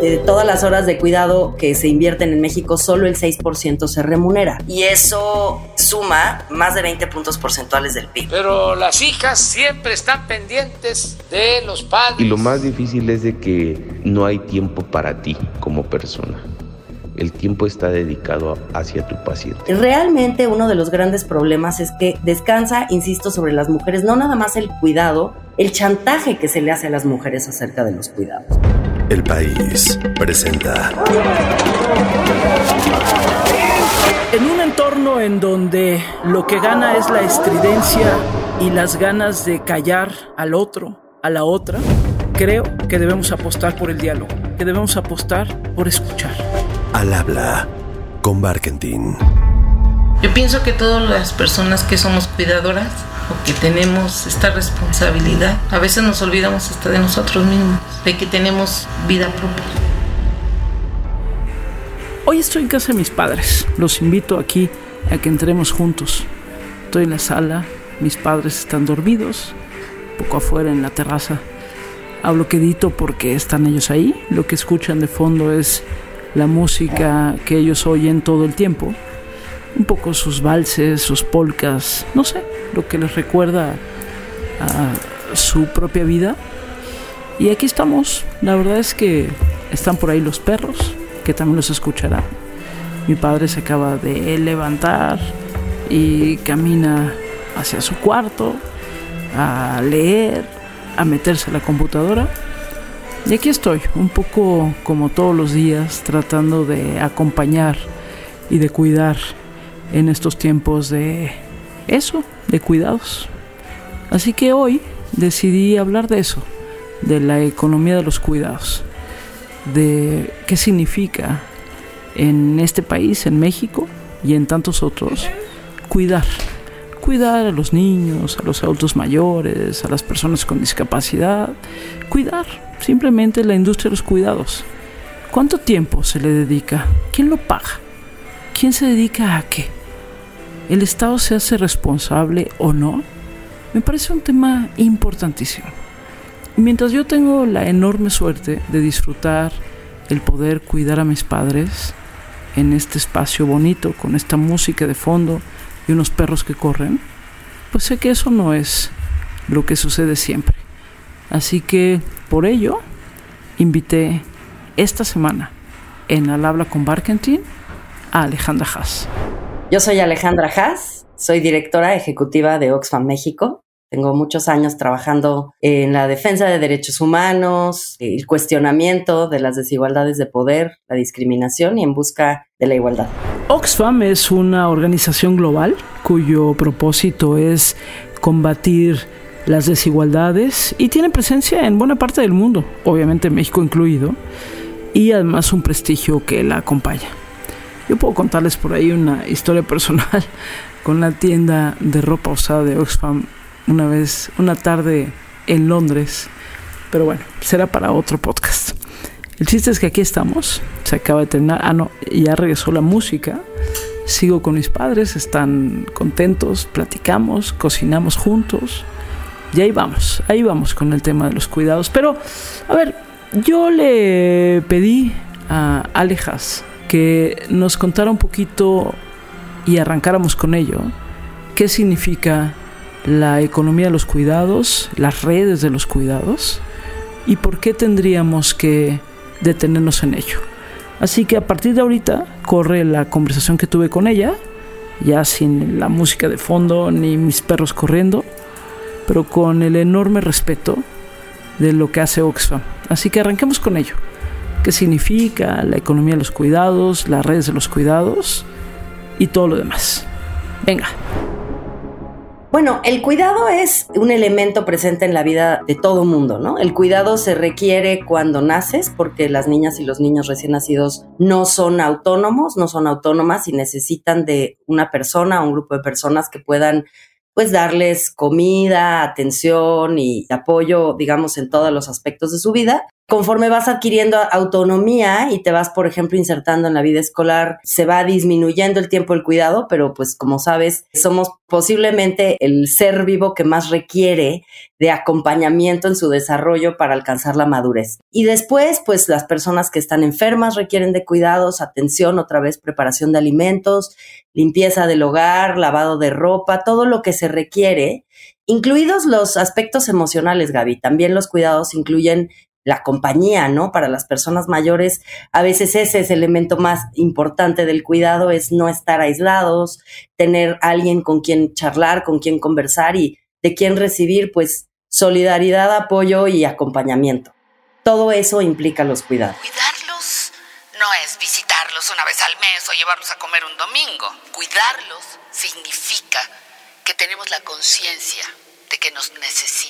de todas las horas de cuidado que se invierten en México, solo el 6% se remunera. Y eso suma más de 20 puntos porcentuales del PIB. Pero las hijas siempre están pendientes de los padres. Y lo más difícil es de que no hay tiempo para ti como persona el tiempo está dedicado hacia tu paciente. Realmente uno de los grandes problemas es que descansa, insisto, sobre las mujeres, no nada más el cuidado, el chantaje que se le hace a las mujeres acerca de los cuidados. El país presenta. En un entorno en donde lo que gana es la estridencia y las ganas de callar al otro, a la otra, creo que debemos apostar por el diálogo, que debemos apostar por escuchar. Al habla con Barkentin. Yo pienso que todas las personas que somos cuidadoras que tenemos esta responsabilidad, a veces nos olvidamos hasta de nosotros mismos, de que tenemos vida propia. Hoy estoy en casa de mis padres. Los invito aquí a que entremos juntos. Estoy en la sala, mis padres están dormidos, poco afuera en la terraza. Hablo quedito porque están ellos ahí. Lo que escuchan de fondo es la música que ellos oyen todo el tiempo. Un poco sus valses, sus polcas, no sé, lo que les recuerda a su propia vida. Y aquí estamos. La verdad es que están por ahí los perros, que también los escucharán. Mi padre se acaba de levantar y camina hacia su cuarto a leer, a meterse a la computadora y aquí estoy, un poco como todos los días, tratando de acompañar y de cuidar en estos tiempos de eso, de cuidados. Así que hoy decidí hablar de eso, de la economía de los cuidados, de qué significa en este país, en México y en tantos otros, cuidar. Cuidar a los niños, a los adultos mayores, a las personas con discapacidad. Cuidar simplemente la industria de los cuidados. ¿Cuánto tiempo se le dedica? ¿Quién lo paga? ¿Quién se dedica a qué? ¿El Estado se hace responsable o no? Me parece un tema importantísimo. Mientras yo tengo la enorme suerte de disfrutar el poder cuidar a mis padres en este espacio bonito, con esta música de fondo y unos perros que corren, pues sé que eso no es lo que sucede siempre. Así que por ello invité esta semana en Al habla con Barkentin a Alejandra Haas. Yo soy Alejandra Haas, soy directora ejecutiva de Oxfam México. Tengo muchos años trabajando en la defensa de derechos humanos, el cuestionamiento de las desigualdades de poder, la discriminación y en busca de la igualdad. Oxfam es una organización global cuyo propósito es combatir las desigualdades y tiene presencia en buena parte del mundo, obviamente México incluido, y además un prestigio que la acompaña. Yo puedo contarles por ahí una historia personal con la tienda de ropa usada de Oxfam una vez, una tarde en Londres, pero bueno, será para otro podcast. El chiste es que aquí estamos, se acaba de terminar, ah no, ya regresó la música, sigo con mis padres, están contentos, platicamos, cocinamos juntos, y ahí vamos, ahí vamos con el tema de los cuidados. Pero, a ver, yo le pedí a Alejas que nos contara un poquito y arrancáramos con ello qué significa la economía de los cuidados, las redes de los cuidados y por qué tendríamos que detenernos en ello. Así que a partir de ahorita corre la conversación que tuve con ella, ya sin la música de fondo ni mis perros corriendo pero con el enorme respeto de lo que hace Oxfam. Así que arranquemos con ello. ¿Qué significa la economía de los cuidados, las redes de los cuidados y todo lo demás? Venga. Bueno, el cuidado es un elemento presente en la vida de todo mundo, ¿no? El cuidado se requiere cuando naces porque las niñas y los niños recién nacidos no son autónomos, no son autónomas y necesitan de una persona o un grupo de personas que puedan pues darles comida, atención y apoyo, digamos, en todos los aspectos de su vida. Conforme vas adquiriendo autonomía y te vas, por ejemplo, insertando en la vida escolar, se va disminuyendo el tiempo del cuidado, pero pues como sabes, somos posiblemente el ser vivo que más requiere de acompañamiento en su desarrollo para alcanzar la madurez. Y después, pues las personas que están enfermas requieren de cuidados, atención, otra vez preparación de alimentos, limpieza del hogar, lavado de ropa, todo lo que se requiere incluidos los aspectos emocionales, Gaby. También los cuidados incluyen la compañía, ¿no? Para las personas mayores, a veces ese es el elemento más importante del cuidado, es no estar aislados, tener alguien con quien charlar, con quien conversar y de quien recibir, pues, solidaridad, apoyo y acompañamiento. Todo eso implica los cuidados. Cuidarlos no es visitarlos una vez al mes o llevarlos a comer un domingo. Cuidarlos significa que tenemos la conciencia de que nos necesitan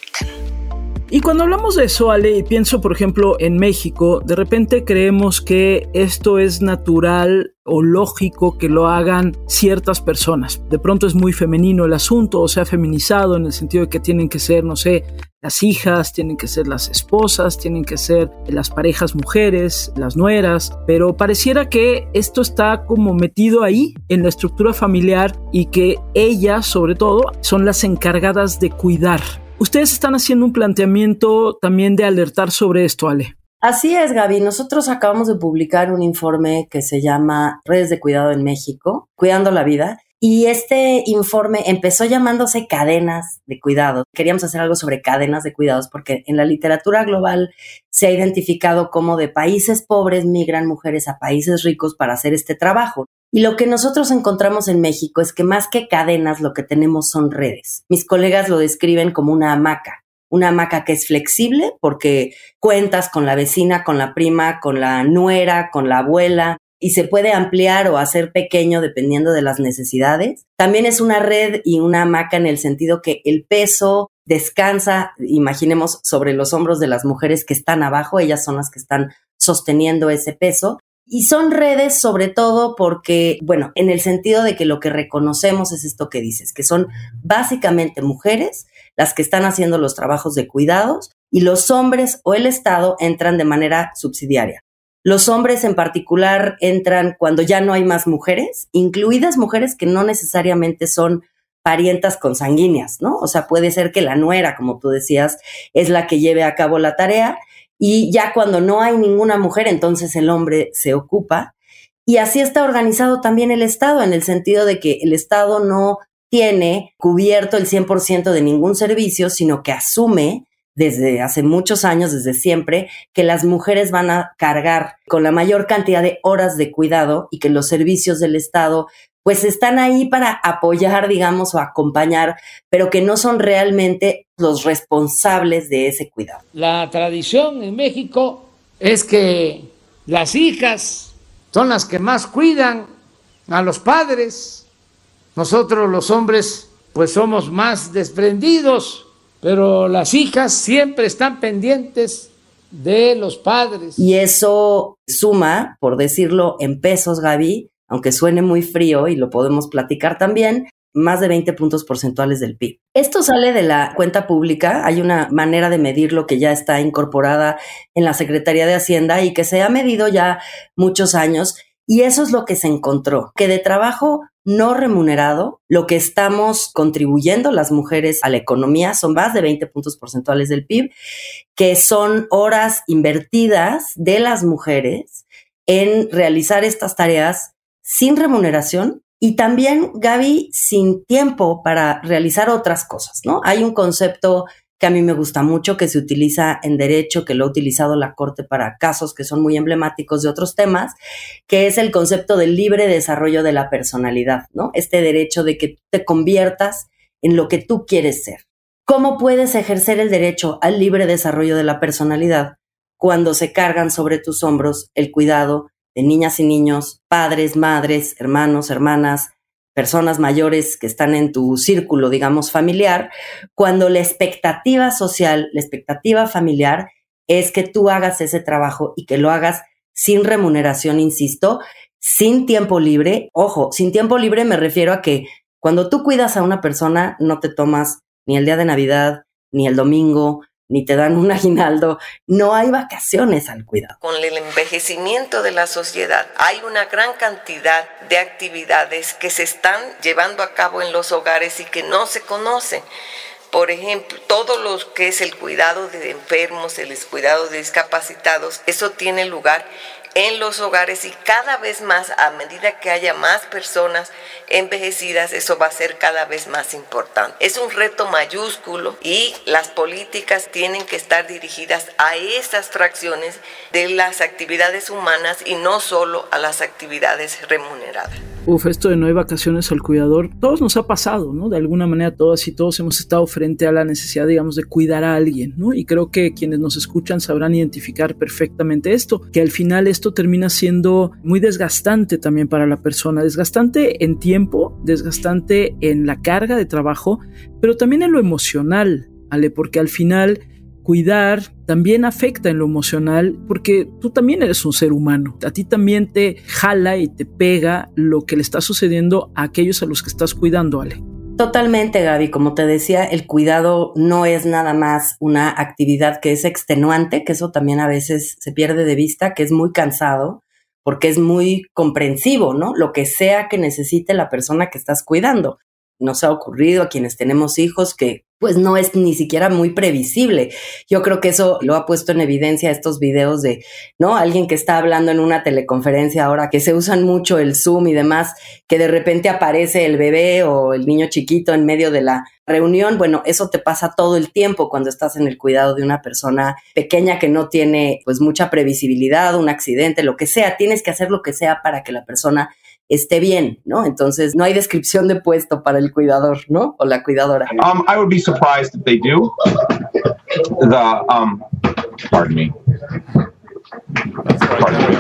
y cuando hablamos de eso, Ale, y pienso por ejemplo en México, de repente creemos que esto es natural o lógico que lo hagan ciertas personas. De pronto es muy femenino el asunto o se ha feminizado en el sentido de que tienen que ser, no sé, las hijas, tienen que ser las esposas, tienen que ser las parejas mujeres, las nueras, pero pareciera que esto está como metido ahí en la estructura familiar y que ellas, sobre todo, son las encargadas de cuidar Ustedes están haciendo un planteamiento también de alertar sobre esto, Ale. Así es, Gaby. Nosotros acabamos de publicar un informe que se llama Redes de Cuidado en México, Cuidando la Vida. Y este informe empezó llamándose cadenas de cuidado. Queríamos hacer algo sobre cadenas de cuidados porque en la literatura global se ha identificado cómo de países pobres migran mujeres a países ricos para hacer este trabajo. Y lo que nosotros encontramos en México es que más que cadenas lo que tenemos son redes. Mis colegas lo describen como una hamaca. Una hamaca que es flexible porque cuentas con la vecina, con la prima, con la nuera, con la abuela y se puede ampliar o hacer pequeño dependiendo de las necesidades. También es una red y una hamaca en el sentido que el peso descansa, imaginemos, sobre los hombros de las mujeres que están abajo, ellas son las que están sosteniendo ese peso y son redes sobre todo porque, bueno, en el sentido de que lo que reconocemos es esto que dices, que son básicamente mujeres las que están haciendo los trabajos de cuidados y los hombres o el Estado entran de manera subsidiaria. Los hombres en particular entran cuando ya no hay más mujeres, incluidas mujeres que no necesariamente son parientas consanguíneas, ¿no? O sea, puede ser que la nuera, como tú decías, es la que lleve a cabo la tarea y ya cuando no hay ninguna mujer, entonces el hombre se ocupa. Y así está organizado también el Estado, en el sentido de que el Estado no tiene cubierto el 100% de ningún servicio, sino que asume desde hace muchos años, desde siempre, que las mujeres van a cargar con la mayor cantidad de horas de cuidado y que los servicios del Estado pues están ahí para apoyar, digamos, o acompañar, pero que no son realmente los responsables de ese cuidado. La tradición en México es que las hijas son las que más cuidan a los padres. Nosotros los hombres pues somos más desprendidos, pero las hijas siempre están pendientes de los padres. Y eso suma, por decirlo en pesos, Gaby, aunque suene muy frío y lo podemos platicar también, más de 20 puntos porcentuales del PIB. Esto sale de la cuenta pública, hay una manera de medirlo que ya está incorporada en la Secretaría de Hacienda y que se ha medido ya muchos años y eso es lo que se encontró, que de trabajo no remunerado, lo que estamos contribuyendo las mujeres a la economía son más de 20 puntos porcentuales del PIB, que son horas invertidas de las mujeres en realizar estas tareas sin remuneración y también, Gaby, sin tiempo para realizar otras cosas, ¿no? Hay un concepto que a mí me gusta mucho, que se utiliza en derecho, que lo ha utilizado la Corte para casos que son muy emblemáticos de otros temas, que es el concepto del libre desarrollo de la personalidad, ¿no? Este derecho de que te conviertas en lo que tú quieres ser. ¿Cómo puedes ejercer el derecho al libre desarrollo de la personalidad cuando se cargan sobre tus hombros el cuidado de niñas y niños, padres, madres, hermanos, hermanas, personas mayores que están en tu círculo, digamos, familiar, cuando la expectativa social, la expectativa familiar es que tú hagas ese trabajo y que lo hagas sin remuneración, insisto, sin tiempo libre. Ojo, sin tiempo libre me refiero a que cuando tú cuidas a una persona, no te tomas ni el día de Navidad, ni el domingo, ni te dan un aguinaldo, no hay vacaciones al cuidado. Con el envejecimiento de la sociedad hay una gran cantidad de actividades que se están llevando a cabo en los hogares y que no se conocen. Por ejemplo, todo lo que es el cuidado de enfermos, el cuidado de discapacitados, eso tiene lugar en los hogares y cada vez más, a medida que haya más personas envejecidas, eso va a ser cada vez más importante. Es un reto mayúsculo y las políticas tienen que estar dirigidas a esas fracciones de las actividades humanas y no solo a las actividades remuneradas. Uf, esto de no hay vacaciones al cuidador, todos nos ha pasado, ¿no? De alguna manera todas y todos hemos estado frente a la necesidad, digamos, de cuidar a alguien, ¿no? Y creo que quienes nos escuchan sabrán identificar perfectamente esto, que al final esto termina siendo muy desgastante también para la persona, desgastante en tiempo, desgastante en la carga de trabajo, pero también en lo emocional, ¿vale? Porque al final cuidar también afecta en lo emocional porque tú también eres un ser humano. A ti también te jala y te pega lo que le está sucediendo a aquellos a los que estás cuidando, Ale. Totalmente, Gaby. Como te decía, el cuidado no es nada más una actividad que es extenuante, que eso también a veces se pierde de vista, que es muy cansado, porque es muy comprensivo, ¿no? Lo que sea que necesite la persona que estás cuidando. Nos ha ocurrido a quienes tenemos hijos que pues no es ni siquiera muy previsible. Yo creo que eso lo ha puesto en evidencia estos videos de, ¿no? Alguien que está hablando en una teleconferencia ahora, que se usan mucho el Zoom y demás, que de repente aparece el bebé o el niño chiquito en medio de la reunión. Bueno, eso te pasa todo el tiempo cuando estás en el cuidado de una persona pequeña que no tiene pues mucha previsibilidad, un accidente, lo que sea. Tienes que hacer lo que sea para que la persona esté bien, ¿no? Entonces no hay descripción de puesto para el cuidador, ¿no? O la cuidadora. Um, I would be surprised if they do. The um, pardon me. Pardon me.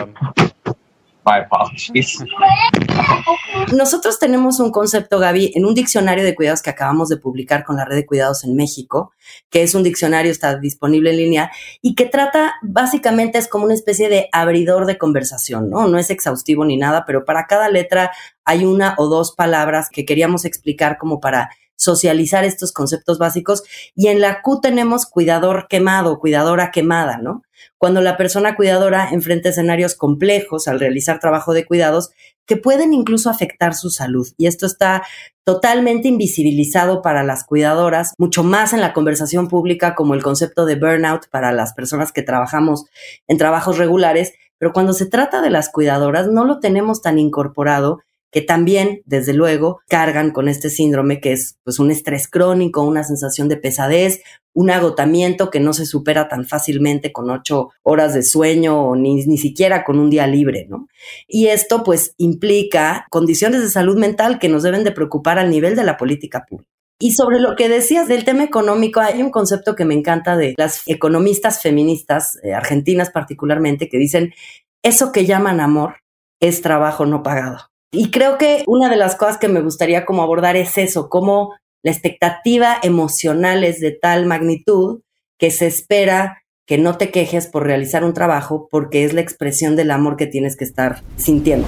Nosotros tenemos un concepto, Gaby, en un diccionario de cuidados que acabamos de publicar con la red de cuidados en México, que es un diccionario, está disponible en línea, y que trata, básicamente es como una especie de abridor de conversación, ¿no? No es exhaustivo ni nada, pero para cada letra hay una o dos palabras que queríamos explicar como para socializar estos conceptos básicos. Y en la Q tenemos cuidador quemado, cuidadora quemada, ¿no? Cuando la persona cuidadora enfrenta escenarios complejos al realizar trabajo de cuidados que pueden incluso afectar su salud. Y esto está totalmente invisibilizado para las cuidadoras, mucho más en la conversación pública como el concepto de burnout para las personas que trabajamos en trabajos regulares, pero cuando se trata de las cuidadoras no lo tenemos tan incorporado que también, desde luego, cargan con este síndrome que es pues un estrés crónico, una sensación de pesadez, un agotamiento que no se supera tan fácilmente con ocho horas de sueño o ni, ni siquiera con un día libre, ¿no? Y esto pues implica condiciones de salud mental que nos deben de preocupar al nivel de la política pública. Y sobre lo que decías del tema económico, hay un concepto que me encanta de las economistas feministas, eh, argentinas particularmente, que dicen, eso que llaman amor es trabajo no pagado. Y creo que una de las cosas que me gustaría como abordar es eso, cómo la expectativa emocional es de tal magnitud que se espera que no te quejes por realizar un trabajo porque es la expresión del amor que tienes que estar sintiendo.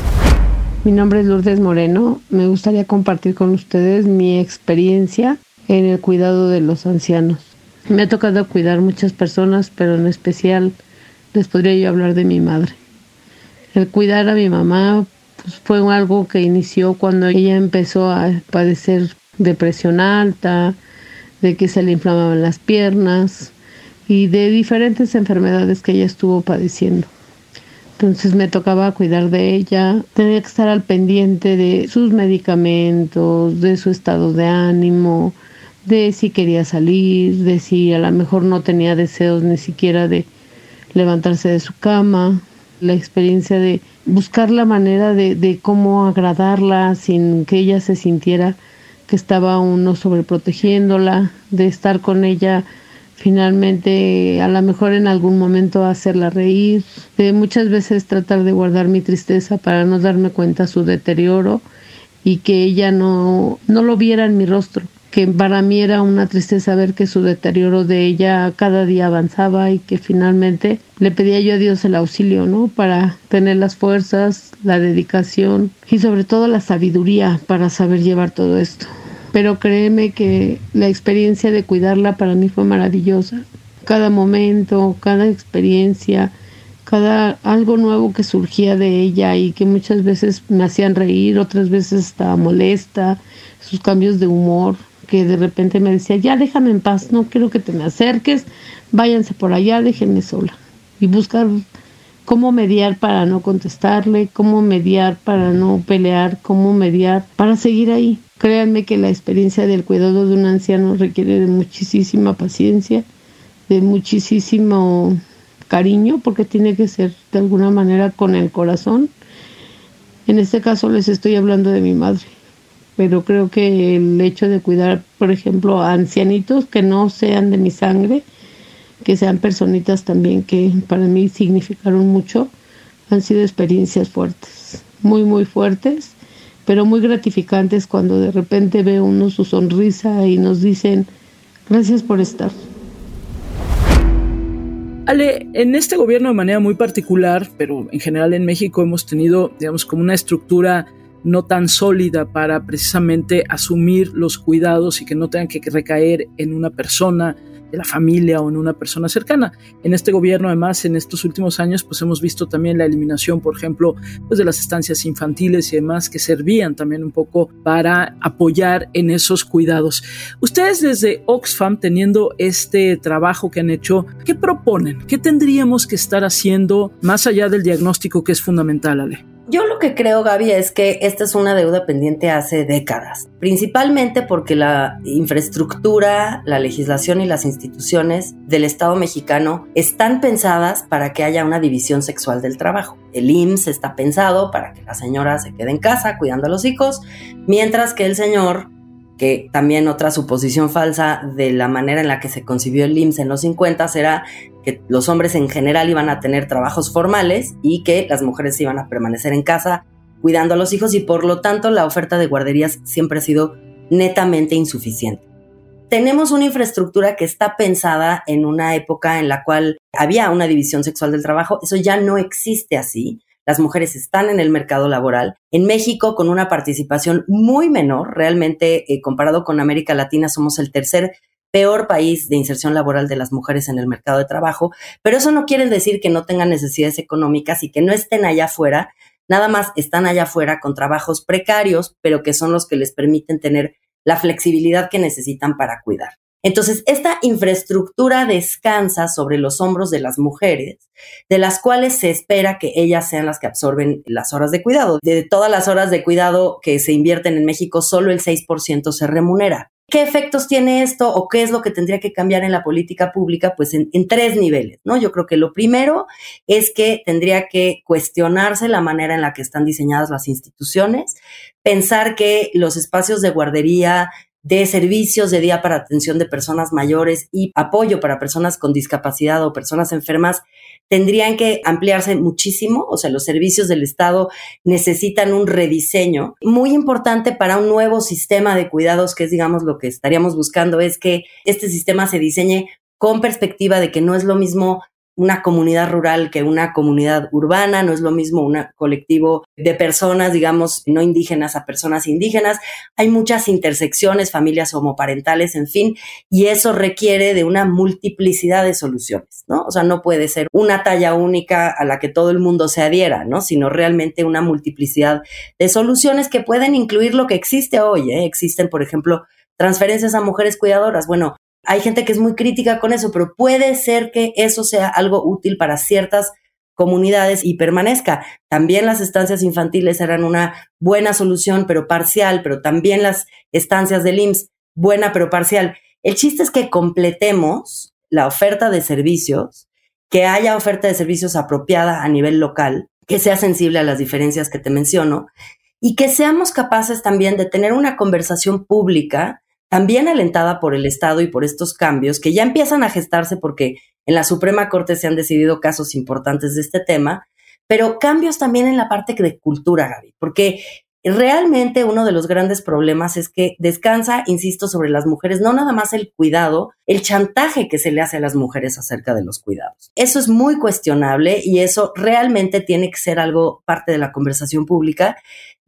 Mi nombre es Lourdes Moreno. Me gustaría compartir con ustedes mi experiencia en el cuidado de los ancianos. Me ha tocado cuidar muchas personas, pero en especial les podría yo hablar de mi madre. El cuidar a mi mamá pues fue algo que inició cuando ella empezó a padecer depresión alta, de que se le inflamaban las piernas y de diferentes enfermedades que ella estuvo padeciendo. Entonces me tocaba cuidar de ella, tenía que estar al pendiente de sus medicamentos, de su estado de ánimo, de si quería salir, de si a lo mejor no tenía deseos ni siquiera de levantarse de su cama, la experiencia de buscar la manera de, de cómo agradarla sin que ella se sintiera que estaba uno sobreprotegiéndola, de estar con ella finalmente a lo mejor en algún momento hacerla reír, de muchas veces tratar de guardar mi tristeza para no darme cuenta su deterioro y que ella no, no lo viera en mi rostro que para mí era una tristeza ver que su deterioro de ella cada día avanzaba y que finalmente le pedía yo a Dios el auxilio, ¿no? Para tener las fuerzas, la dedicación y sobre todo la sabiduría para saber llevar todo esto. Pero créeme que la experiencia de cuidarla para mí fue maravillosa. cada momento, cada experiencia, cada algo nuevo que surgía de ella y que muchas veces me hacían reír, otras veces estaba molesta, sus cambios de humor, que de repente me decía, ya déjame en paz, no quiero que te me acerques, váyanse por allá, déjenme sola. Y buscar cómo mediar para no contestarle, cómo mediar para no pelear, cómo mediar para seguir ahí. Créanme que la experiencia del cuidado de un anciano requiere de muchísima paciencia, de muchísimo cariño, porque tiene que ser de alguna manera con el corazón. En este caso les estoy hablando de mi madre, pero creo que el hecho de cuidar, por ejemplo, a ancianitos que no sean de mi sangre, que sean personitas también que para mí significaron mucho, han sido experiencias fuertes, muy, muy fuertes, pero muy gratificantes cuando de repente ve uno su sonrisa y nos dicen, gracias por estar. Ale, en este gobierno de manera muy particular, pero en general en México hemos tenido, digamos, como una estructura no tan sólida para precisamente asumir los cuidados y que no tengan que recaer en una persona de la familia o en una persona cercana. En este gobierno, además, en estos últimos años, pues hemos visto también la eliminación, por ejemplo, pues de las estancias infantiles y demás que servían también un poco para apoyar en esos cuidados. Ustedes desde Oxfam, teniendo este trabajo que han hecho, ¿qué proponen? ¿Qué tendríamos que estar haciendo más allá del diagnóstico que es fundamental, Ale? Yo lo que creo, Gaby, es que esta es una deuda pendiente hace décadas, principalmente porque la infraestructura, la legislación y las instituciones del Estado mexicano están pensadas para que haya una división sexual del trabajo. El IMSS está pensado para que la señora se quede en casa cuidando a los hijos, mientras que el señor que también otra suposición falsa de la manera en la que se concibió el IMSS en los 50 era que los hombres en general iban a tener trabajos formales y que las mujeres iban a permanecer en casa cuidando a los hijos y por lo tanto la oferta de guarderías siempre ha sido netamente insuficiente. Tenemos una infraestructura que está pensada en una época en la cual había una división sexual del trabajo, eso ya no existe así las mujeres están en el mercado laboral. En México, con una participación muy menor, realmente eh, comparado con América Latina, somos el tercer peor país de inserción laboral de las mujeres en el mercado de trabajo, pero eso no quiere decir que no tengan necesidades económicas y que no estén allá afuera, nada más están allá afuera con trabajos precarios, pero que son los que les permiten tener la flexibilidad que necesitan para cuidar. Entonces, esta infraestructura descansa sobre los hombros de las mujeres, de las cuales se espera que ellas sean las que absorben las horas de cuidado. De todas las horas de cuidado que se invierten en México, solo el 6% se remunera. ¿Qué efectos tiene esto o qué es lo que tendría que cambiar en la política pública? Pues en, tres niveles, ¿no? Yo creo que lo primero es que tendría que cuestionarse la manera en la que están diseñadas las instituciones, pensar que los espacios de guardería de servicios de día para atención de personas mayores y apoyo para personas con discapacidad o personas enfermas tendrían que ampliarse muchísimo, o sea, los servicios del Estado necesitan un rediseño. Muy importante para un nuevo sistema de cuidados, que es, digamos, lo que estaríamos buscando, es que este sistema se diseñe con perspectiva de que no es lo mismo una comunidad rural que una comunidad urbana, no es lo mismo un colectivo de personas, digamos, no indígenas a personas indígenas. Hay muchas intersecciones, familias homoparentales, en fin, y eso requiere de una multiplicidad de soluciones, ¿no? O sea, no puede ser una talla única a la que todo el mundo se adhiera, ¿no? Sino realmente una multiplicidad de soluciones que pueden incluir lo que existe hoy, ¿eh? Existen, por ejemplo, transferencias a mujeres cuidadoras. Bueno, hay gente que es muy crítica con eso, pero puede ser que eso sea algo útil para ciertas comunidades y permanezca. También las estancias infantiles eran una buena solución, pero parcial, pero también las estancias del IMSS, buena, pero parcial. El chiste es que completemos la oferta de servicios, que haya oferta de servicios apropiada a nivel local, que sea sensible a las diferencias que te menciono, y que seamos capaces también de tener una conversación pública también alentada por el Estado y por estos cambios que ya empiezan a gestarse porque en la Suprema Corte se han decidido casos importantes de este tema, pero cambios también en la parte de cultura, Gaby, porque realmente uno de los grandes problemas es que descansa, insisto, sobre las mujeres, no nada más el cuidado, el chantaje que se le hace a las mujeres acerca de los cuidados. Eso es muy cuestionable y eso realmente tiene que ser algo parte de la conversación pública,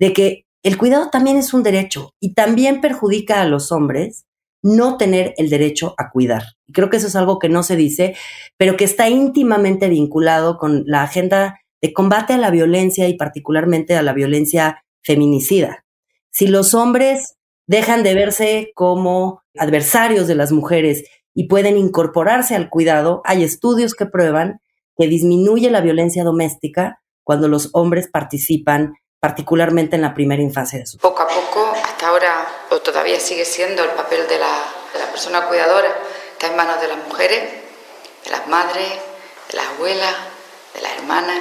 de que el cuidado también es un derecho y también perjudica a los hombres no tener el derecho a cuidar. Y creo que eso es algo que no se dice, pero que está íntimamente vinculado con la agenda de combate a la violencia y particularmente a la violencia feminicida. Si los hombres dejan de verse como adversarios de las mujeres y pueden incorporarse al cuidado, hay estudios que prueban que disminuye la violencia doméstica cuando los hombres participan particularmente en la primera infancia de su Poco a poco, hasta ahora, o todavía sigue siendo el papel de la, de la persona cuidadora, está en manos de las mujeres, de las madres, de las abuelas, de las hermanas,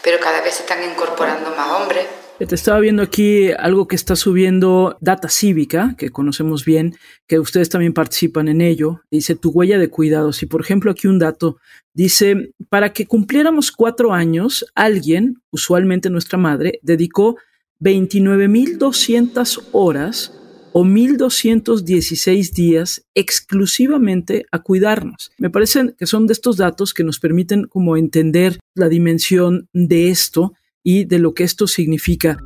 pero cada vez se están incorporando más hombres. Te estaba viendo aquí algo que está subiendo Data Cívica, que conocemos bien, que ustedes también participan en ello. Dice tu huella de cuidados. Y por ejemplo, aquí un dato dice: para que cumpliéramos cuatro años, alguien, usualmente nuestra madre, dedicó 29.200 horas o 1.216 días exclusivamente a cuidarnos. Me parecen que son de estos datos que nos permiten como entender la dimensión de esto y de lo que esto significa.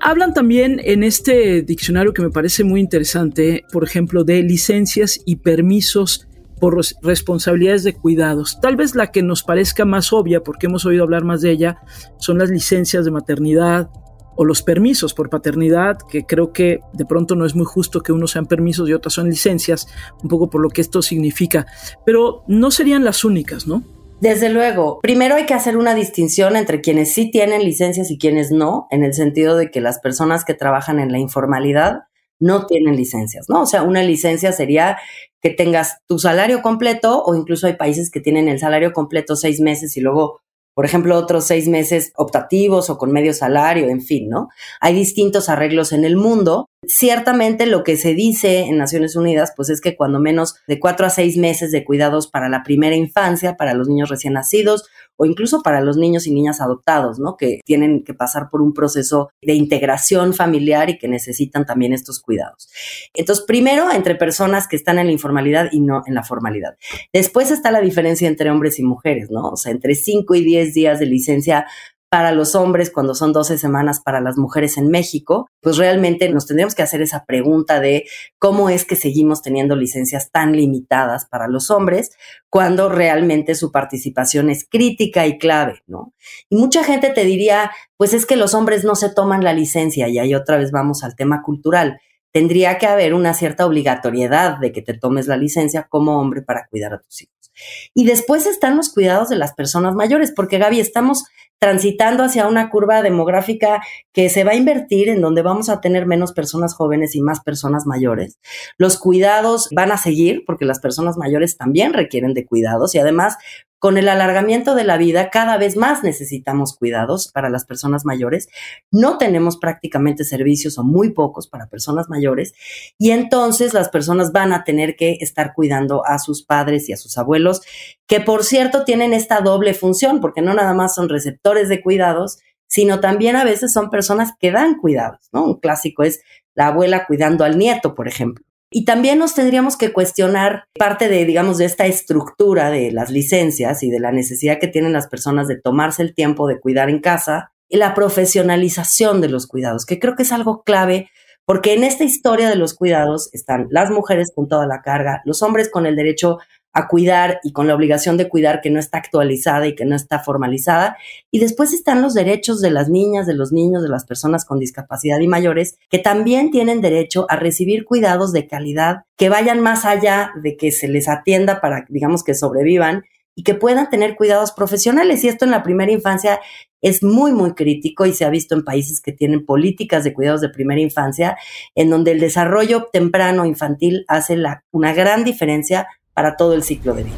Hablan también en este diccionario que me parece muy interesante, por ejemplo, de licencias y permisos por responsabilidades de cuidados. Tal vez la que nos parezca más obvia, porque hemos oído hablar más de ella, son las licencias de maternidad o los permisos por paternidad, que creo que de pronto no es muy justo que unos sean permisos y otras son licencias, un poco por lo que esto significa, pero no serían las únicas, ¿no? Desde luego, primero hay que hacer una distinción entre quienes sí tienen licencias y quienes no, en el sentido de que las personas que trabajan en la informalidad no tienen licencias, ¿no? O sea, una licencia sería que tengas tu salario completo o incluso hay países que tienen el salario completo seis meses y luego por ejemplo, otros seis meses optativos o con medio salario, en fin, ¿no? Hay distintos arreglos en el mundo. Ciertamente lo que se dice en Naciones Unidas, pues es que cuando menos de cuatro a seis meses de cuidados para la primera infancia, para los niños recién nacidos, o incluso para los niños y niñas adoptados, ¿no? Que tienen que pasar por un proceso de integración familiar y que necesitan también estos cuidados. Entonces, primero, entre personas que están en la informalidad y no en la formalidad. Después está la diferencia entre hombres y mujeres, ¿no? O sea, entre 5 y 10 días de licencia para los hombres cuando son 12 semanas para las mujeres en México, pues realmente nos tendríamos que hacer esa pregunta de cómo es que seguimos teniendo licencias tan limitadas para los hombres cuando realmente su participación es crítica y clave, ¿no? Y mucha gente te diría, pues es que los hombres no se toman la licencia y ahí otra vez vamos al tema cultural. Tendría que haber una cierta obligatoriedad de que te tomes la licencia como hombre para cuidar a tus hijos. Y después están los cuidados de las personas mayores, porque Gaby, estamos transitando hacia una curva demográfica que se va a invertir en donde vamos a tener menos personas jóvenes y más personas mayores. Los cuidados van a seguir porque las personas mayores también requieren de cuidados y además con el alargamiento de la vida, cada vez más necesitamos cuidados para las personas mayores. No tenemos prácticamente servicios o muy pocos para personas mayores. Y entonces las personas van a tener que estar cuidando a sus padres y a sus abuelos, que por cierto tienen esta doble función, porque no nada más son receptores de cuidados, sino también a veces son personas que dan cuidados. Un clásico es la abuela cuidando al nieto, por ejemplo. Y también nos tendríamos que cuestionar parte de, digamos, de esta estructura de las licencias y de la necesidad que tienen las personas de tomarse el tiempo de cuidar en casa y la profesionalización de los cuidados, que creo que es algo clave porque en esta historia de los cuidados están las mujeres con toda la carga, los hombres con el derecho a cuidar y con la obligación de cuidar que no está actualizada y que no está formalizada. Y después están los derechos de las niñas, de los niños, de las personas con discapacidad y mayores, que también tienen derecho a recibir cuidados de calidad que vayan más allá de que se les atienda para, digamos, que sobrevivan y que puedan tener cuidados profesionales. Y esto en la primera infancia es muy, muy crítico y se ha visto en países que tienen políticas de cuidados de primera infancia, en donde el desarrollo temprano infantil hace una gran diferencia para todo el ciclo de vida.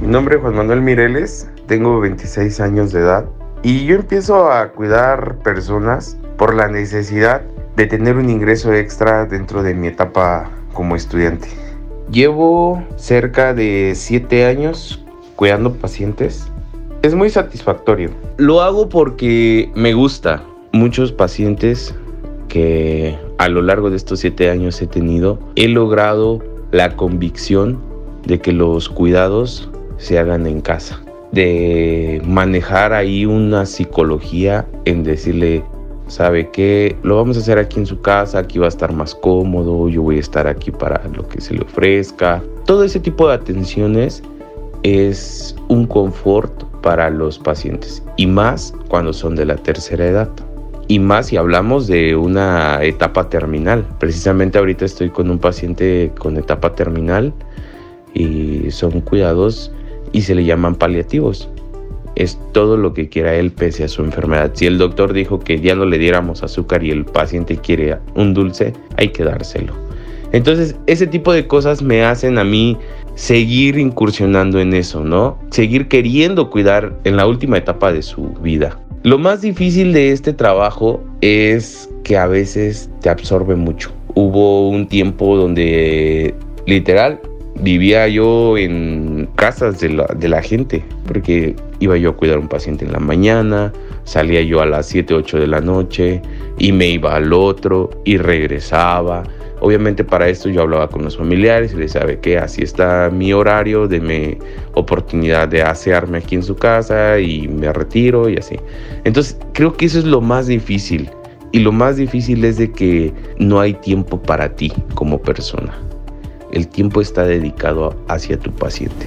Mi nombre es Juan Manuel Mireles, tengo 26 años de edad y yo empiezo a cuidar personas por la necesidad de tener un ingreso extra dentro de mi etapa como estudiante. Llevo cerca de 7 años cuidando pacientes. Es muy satisfactorio. Lo hago porque me gusta. Muchos pacientes que a lo largo de estos 7 años he tenido, he logrado la convicción de que los cuidados se hagan en casa, de manejar ahí una psicología en decirle, sabe que lo vamos a hacer aquí en su casa, aquí va a estar más cómodo, yo voy a estar aquí para lo que se le ofrezca. Todo ese tipo de atenciones es un confort para los pacientes y más cuando son de la tercera edad. Y más si hablamos de una etapa terminal. Precisamente ahorita estoy con un paciente con etapa terminal y son cuidados y se le llaman paliativos. Es todo lo que quiera él pese a su enfermedad. Si el doctor dijo que ya no le diéramos azúcar y el paciente quiere un dulce, hay que dárselo. Entonces, ese tipo de cosas me hacen a mí seguir incursionando en eso, ¿no? Seguir queriendo cuidar en la última etapa de su vida. Lo más difícil de este trabajo es que a veces te absorbe mucho. Hubo un tiempo donde literal vivía yo en casas de la, de la, gente, porque iba yo a cuidar a un paciente en la mañana, salía yo a las 7, 8 de la noche y me iba al otro y regresaba Obviamente para esto yo hablaba con los familiares y les sabe que así está mi horario, deme oportunidad de asearme aquí en su casa y me retiro y así. Entonces creo que eso es lo más difícil y lo más difícil es de que no hay tiempo para ti como persona. El tiempo está dedicado hacia tu paciente.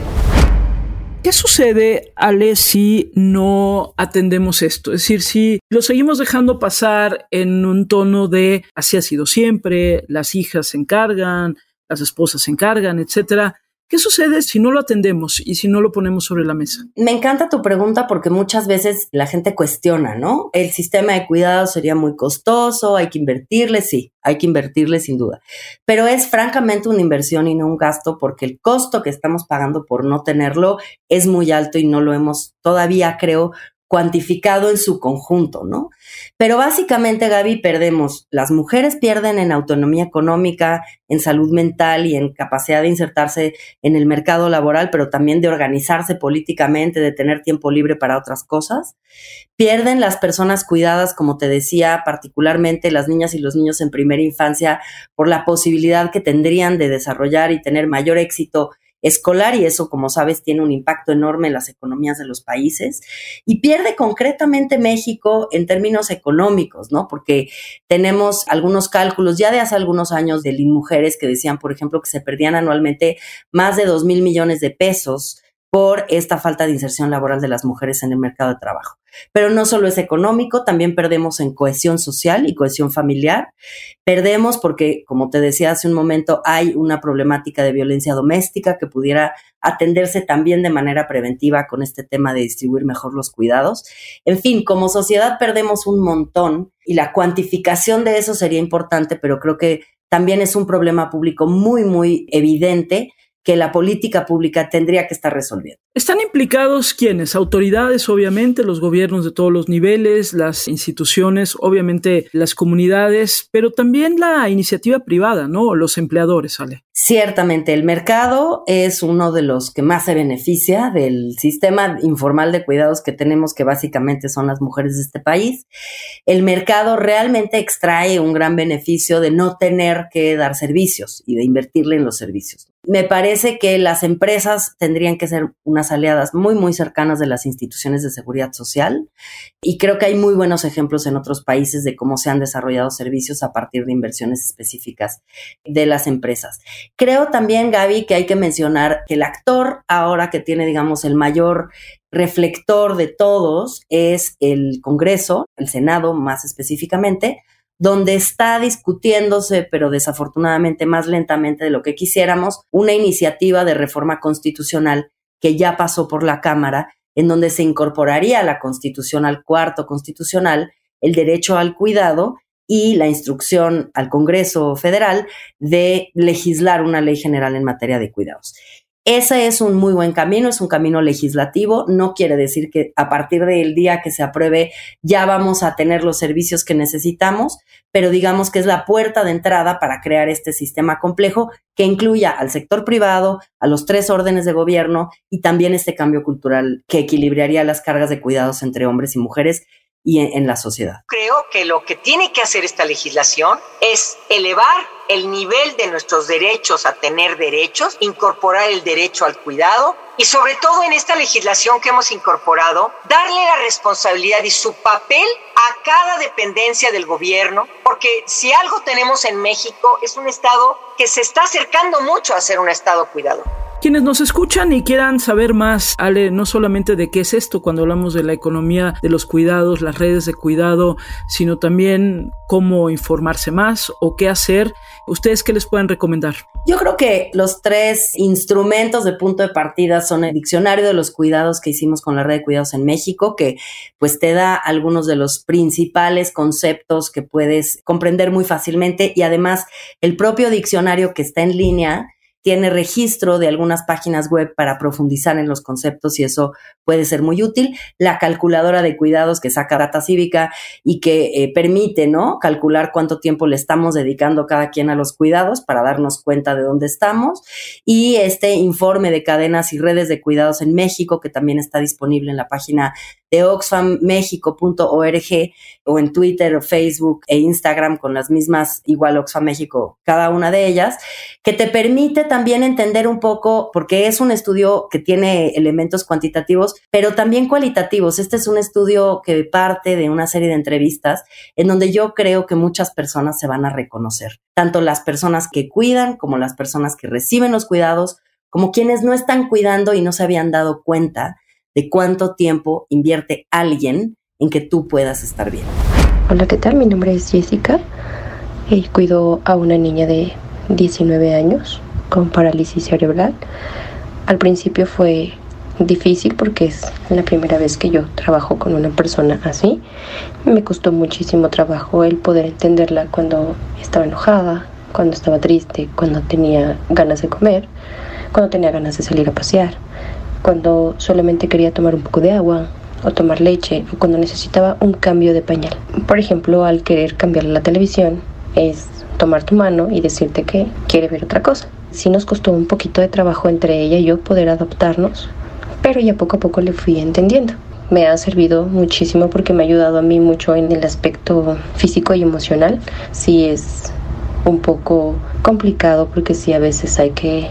¿Qué sucede, Ale, si no atendemos esto? Es decir, si lo seguimos dejando pasar en un tono de así ha sido siempre, las hijas se encargan, las esposas se encargan, etcétera. ¿Qué sucede si no lo atendemos y si no lo ponemos sobre la mesa? Me encanta tu pregunta porque muchas veces la gente cuestiona, ¿no? El sistema de cuidado sería muy costoso, hay que invertirle, sí, hay que invertirle sin duda. Pero es francamente una inversión y no un gasto porque el costo que estamos pagando por no tenerlo es muy alto y no lo hemos todavía, creo, cuantificado en su conjunto, ¿no? Pero básicamente, Gaby, perdemos, las mujeres pierden en autonomía económica, en salud mental y en capacidad de insertarse en el mercado laboral, pero también de organizarse políticamente, de tener tiempo libre para otras cosas. Pierden las personas cuidadas, como te decía, particularmente las niñas y los niños en primera infancia, por la posibilidad que tendrían de desarrollar y tener mayor éxito escolar y eso, como sabes, tiene un impacto enorme en las economías de los países y pierde concretamente México en términos económicos, ¿no? Porque tenemos algunos cálculos ya de hace algunos años de Mujeres que decían, por ejemplo, que se perdían anualmente más de dos mil millones de pesos por esta falta de inserción laboral de las mujeres en el mercado de trabajo. Pero no solo es económico, también perdemos en cohesión social y cohesión familiar. Perdemos porque, como te decía hace un momento, hay una problemática de violencia doméstica que pudiera atenderse también de manera preventiva con este tema de distribuir mejor los cuidados. En fin, como sociedad perdemos un montón y la cuantificación de eso sería importante, pero creo que también es un problema público muy, muy evidente que la política pública tendría que estar resolviendo. ¿Están implicados quiénes? Autoridades, obviamente, los gobiernos de todos los niveles, las instituciones, obviamente las comunidades, pero también la iniciativa privada, ¿no? Los empleadores, ¿sale? Ciertamente, el mercado es uno de los que más se beneficia del sistema informal de cuidados que tenemos, que básicamente son las mujeres de este país. El mercado realmente extrae un gran beneficio de no tener que dar servicios y de invertirle en los servicios. Me parece que las empresas tendrían que ser aliadas muy, muy cercanas de las instituciones de seguridad social y creo que hay muy buenos ejemplos en otros países de cómo se han desarrollado servicios a partir de inversiones específicas de las empresas. Creo también, Gaby, que hay que mencionar que el actor ahora que tiene, digamos, el mayor reflector de todos es el Congreso, el Senado más específicamente, donde está discutiéndose, pero desafortunadamente más lentamente de lo que quisiéramos, una iniciativa de reforma constitucional que ya pasó por la Cámara, en donde se incorporaría a la Constitución, al cuarto constitucional, el derecho al cuidado y la instrucción al Congreso Federal de legislar una ley general en materia de cuidados. Ese es un muy buen camino, es un camino legislativo. No quiere decir que a partir del día que se apruebe ya vamos a tener los servicios que necesitamos, pero digamos que es la puerta de entrada para crear este sistema complejo que incluya al sector privado, a los tres órdenes de gobierno y también este cambio cultural que equilibraría las cargas de cuidados entre hombres y mujeres y en, la sociedad. Creo que lo que tiene que hacer esta legislación es elevar el nivel de nuestros derechos a tener derechos, incorporar el derecho al cuidado y sobre todo en esta legislación que hemos incorporado, darle la responsabilidad y su papel a cada dependencia del gobierno, porque si algo tenemos en México es un Estado que se está acercando mucho a ser un Estado cuidado. Quienes nos escuchan y quieran saber más, Ale, no solamente de qué es esto cuando hablamos de la economía de los cuidados, las redes de cuidado, sino también cómo informarse más o qué hacer, ¿ustedes qué les pueden recomendar? Yo creo que los tres instrumentos de punto de partida son el diccionario de los cuidados que hicimos con la red de cuidados en México, que pues te da algunos de los principales conceptos que puedes comprender muy fácilmente y además el propio diccionario que está en línea tiene registro de algunas páginas web para profundizar en los conceptos y eso puede ser muy útil. La calculadora de cuidados que saca data cívica y que eh, permite, ¿no? Calcular cuánto tiempo le estamos dedicando cada quien a los cuidados para darnos cuenta de dónde estamos. Y este informe de cadenas y redes de cuidados en México, que también está disponible en la página de oxfammexico.org o en Twitter Facebook e Instagram con las mismas, igual Oxfam México, cada una de ellas, que te permite también entender un poco, porque es un estudio que tiene elementos cuantitativos, pero también cualitativos. Este es un estudio que parte de una serie de entrevistas en donde yo creo que muchas personas se van a reconocer, tanto las personas que cuidan como las personas que reciben los cuidados, como quienes no están cuidando y no se habían dado cuenta de cuánto tiempo invierte alguien en que tú puedas estar bien. Hola, ¿qué tal? Mi nombre es Jessica y cuido a una niña de 19 años con parálisis cerebral. Al principio fue difícil porque es la primera vez que yo trabajo con una persona así. Me costó muchísimo trabajo el poder entenderla cuando estaba enojada, cuando estaba triste, cuando tenía ganas de comer, cuando tenía ganas de salir a pasear cuando solamente quería tomar un poco de agua o tomar leche o cuando necesitaba un cambio de pañal. Por ejemplo, al querer cambiar la televisión es tomar tu mano y decirte que quiere ver otra cosa. Sí nos costó un poquito de trabajo entre ella y yo poder adaptarnos, pero ya poco a poco le fui entendiendo. Me ha servido muchísimo porque me ha ayudado a mí mucho en el aspecto físico y emocional. Sí es un poco complicado porque sí a veces hay que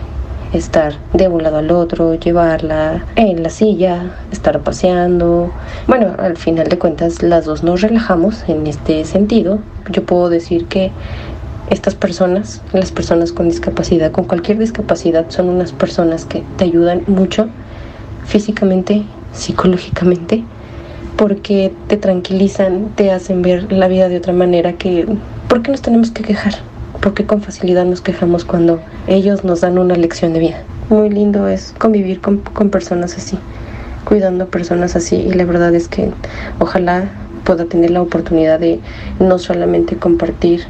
estar de un lado al otro, llevarla en la silla, estar paseando. Bueno, al final de cuentas las dos nos relajamos en este sentido. Yo puedo decir que estas personas, las personas con discapacidad, con cualquier discapacidad, son unas personas que te ayudan mucho físicamente, psicológicamente, porque te tranquilizan, te hacen ver la vida de otra manera que, ¿por qué nos tenemos que quejar? Porque con facilidad nos quejamos cuando ellos nos dan una lección de vida. Muy lindo es convivir con, con personas así, cuidando personas así y la verdad es que ojalá pueda tener la oportunidad de no solamente compartir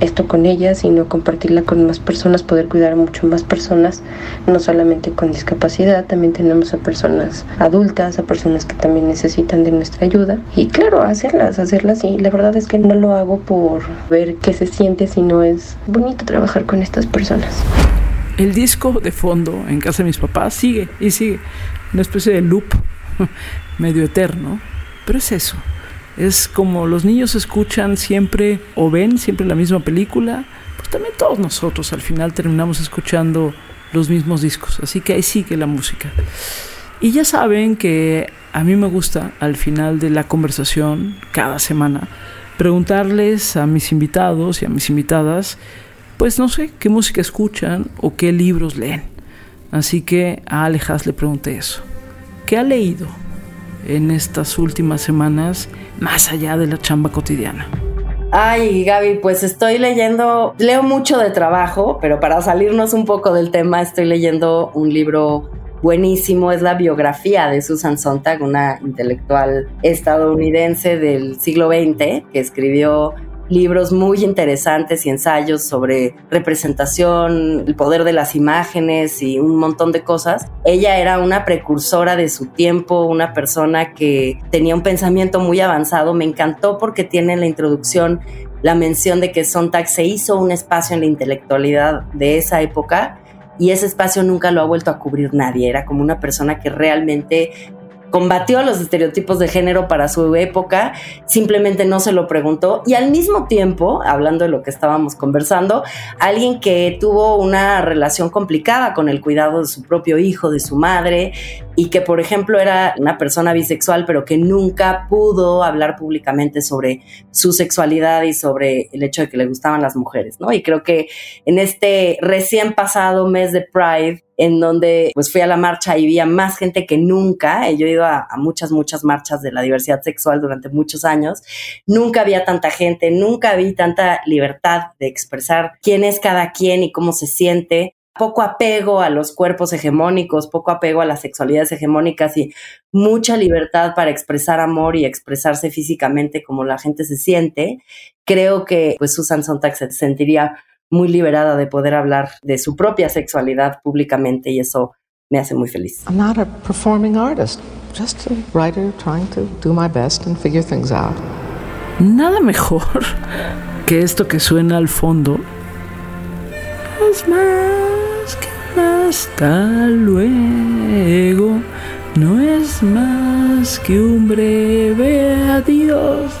esto con ella, sino compartirla con más personas, poder cuidar a mucho más personas, no solamente con discapacidad, también tenemos a personas adultas, a personas que también necesitan de nuestra ayuda y claro, hacerlas, hacerlas y la verdad es que no lo hago por ver qué se siente, sino es bonito trabajar con estas personas. El disco de fondo en casa de mis papás sigue y sigue, una especie de loop medio eterno, pero es eso, es como los niños escuchan siempre o ven siempre la misma película, pues también todos nosotros al final terminamos escuchando los mismos discos. Así que ahí sigue la música. Y ya saben que a mí me gusta al final de la conversación, cada semana, preguntarles a mis invitados y a mis invitadas, pues no sé, qué música escuchan o qué libros leen. Así que a Alejas le pregunté eso. ¿Qué ha leído en estas últimas semanas? más allá de la chamba cotidiana. Ay, Gaby, pues estoy leyendo, leo mucho de trabajo, pero para salirnos un poco del tema, estoy leyendo un libro buenísimo, es la biografía de Susan Sontag, una intelectual estadounidense del siglo XX que escribió libros muy interesantes y ensayos sobre representación, el poder de las imágenes y un montón de cosas. Ella era una precursora de su tiempo, una persona que tenía un pensamiento muy avanzado. Me encantó porque tiene en la introducción la mención de que Sontag se hizo un espacio en la intelectualidad de esa época y ese espacio nunca lo ha vuelto a cubrir nadie. Era como una persona que realmente combatió los estereotipos de género para su época, simplemente no se lo preguntó. Y al mismo tiempo, hablando de lo que estábamos conversando, alguien que tuvo una relación complicada con el cuidado de su propio hijo, de su madre y que por ejemplo era una persona bisexual pero que nunca pudo hablar públicamente sobre su sexualidad y sobre el hecho de que le gustaban las mujeres, ¿no? Y creo que en este recién pasado mes de Pride en donde pues fui a la marcha y vi a más gente que nunca. Yo he ido a, muchas, muchas marchas de la diversidad sexual durante muchos años. Nunca había tanta gente, nunca vi tanta libertad de expresar quién es cada quien y cómo se siente. Poco apego a los cuerpos hegemónicos, poco apego a las sexualidades hegemónicas y mucha libertad para expresar amor y expresarse físicamente como la gente se siente. Creo que pues Susan Sontag se sentiría muy liberada de poder hablar de su propia sexualidad públicamente y eso me hace muy feliz. I'm not a performing artist, just a writer trying to do my best and figure things out. Nada mejor que esto que suena al fondo. Es más hasta luego. No es más que un breve adiós.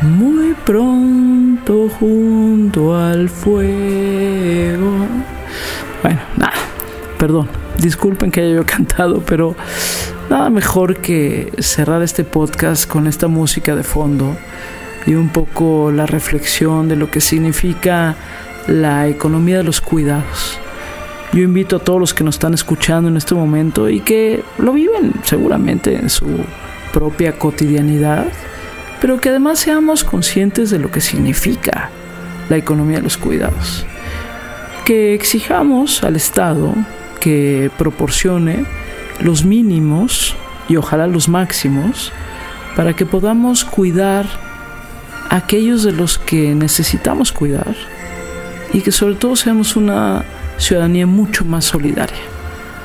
Muy pronto junto al fuego. Bueno, nada, perdón, disculpen que haya yo cantado, pero nada mejor que cerrar este podcast con esta música de fondo y un poco la reflexión de lo que significa la economía de los cuidados. Yo invito a todos los que nos están escuchando en este momento y que lo viven seguramente en su propia cotidianidad pero que además seamos conscientes de lo que significa la economía de los cuidados. Que exijamos al Estado que proporcione los mínimos y ojalá los máximos para que podamos cuidar a aquellos de los que necesitamos cuidar y que sobre todo seamos una ciudadanía mucho más solidaria.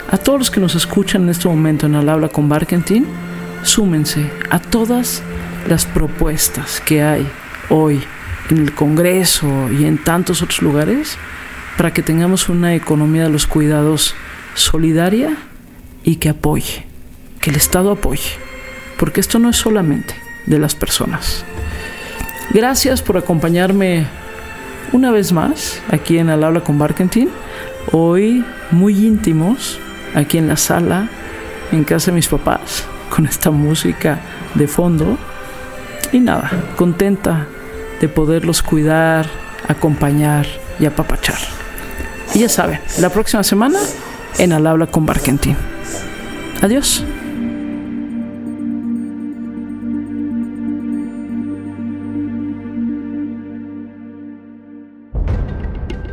A todos los que nos escuchan en este momento en Al Habla con Barkentin, súmense a todas las propuestas que hay hoy en el Congreso y en tantos otros lugares para que tengamos una economía de los cuidados solidaria y que apoye, que el Estado apoye, porque esto no es solamente de las personas. Gracias por acompañarme una vez más aquí en Al Habla con Barkentin, hoy muy íntimos, aquí en la sala, en casa de mis papás, con esta música de fondo y nada, contenta de poderlos cuidar, acompañar y apapachar. Y ya saben, la próxima semana en Al Habla con Barkentin. Adiós.